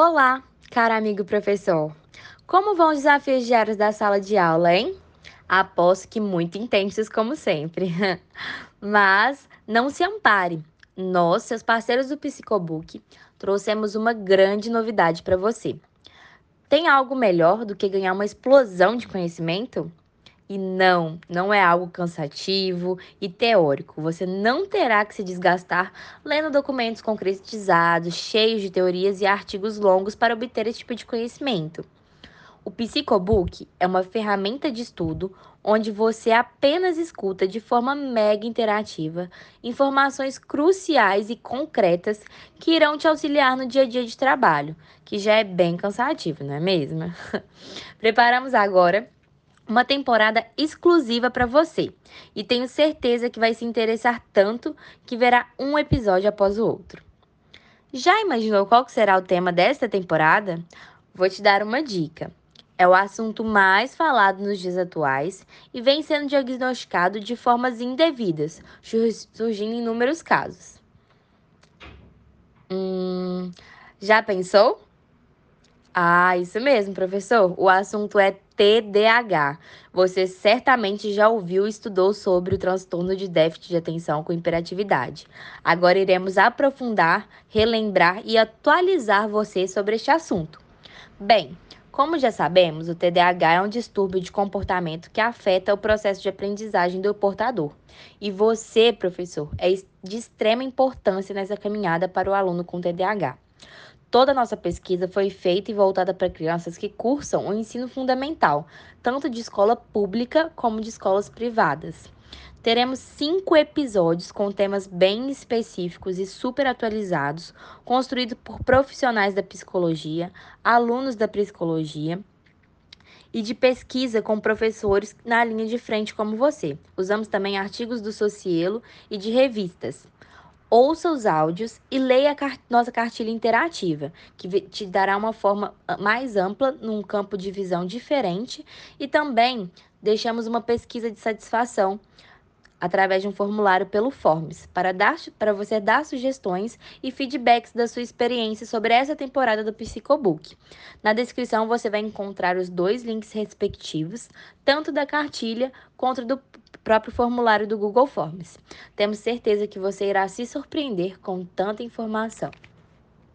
Olá, caro amigo professor. Como vão os desafios diários da sala de aula, hein? Aposto que muito intensos, como sempre. Mas não se ampare. Nós, seus parceiros do Psicobook, trouxemos uma grande novidade para você. Tem algo melhor do que ganhar uma explosão de conhecimento? E não, não é algo cansativo e teórico. Você não terá que se desgastar lendo documentos concretizados, cheios de teorias e artigos longos para obter esse tipo de conhecimento. O Psicobook é uma ferramenta de estudo onde você apenas escuta de forma mega interativa informações cruciais e concretas que irão te auxiliar no dia a dia de trabalho, que já é bem cansativo, não é mesmo? Preparamos agora uma temporada exclusiva para você. E tenho certeza que vai se interessar tanto que verá um episódio após o outro. Já imaginou qual será o tema desta temporada? Vou te dar uma dica. É o assunto mais falado nos dias atuais e vem sendo diagnosticado de formas indevidas, surgindo inúmeros casos. Hum, já pensou? Ah, isso mesmo, professor. O assunto é TDAH. Você certamente já ouviu e estudou sobre o transtorno de déficit de atenção com hiperatividade. Agora iremos aprofundar, relembrar e atualizar você sobre este assunto. Bem, como já sabemos, o TDAH é um distúrbio de comportamento que afeta o processo de aprendizagem do portador. E você, professor, é de extrema importância nessa caminhada para o aluno com TDAH. Toda a nossa pesquisa foi feita e voltada para crianças que cursam o ensino fundamental, tanto de escola pública como de escolas privadas. Teremos cinco episódios com temas bem específicos e super atualizados, construídos por profissionais da psicologia, alunos da psicologia e de pesquisa com professores na linha de frente como você. Usamos também artigos do Socielo e de revistas ouça os áudios e leia a car nossa cartilha interativa, que te dará uma forma ah, mais ampla, num campo de visão diferente, e também deixamos uma pesquisa de satisfação através de um formulário pelo Forms, para, dar, para você dar sugestões e feedbacks da sua experiência sobre essa temporada do Psicobook. Na descrição você vai encontrar os dois links respectivos, tanto da cartilha quanto do próprio formulário do Google Forms. Temos certeza que você irá se surpreender com tanta informação.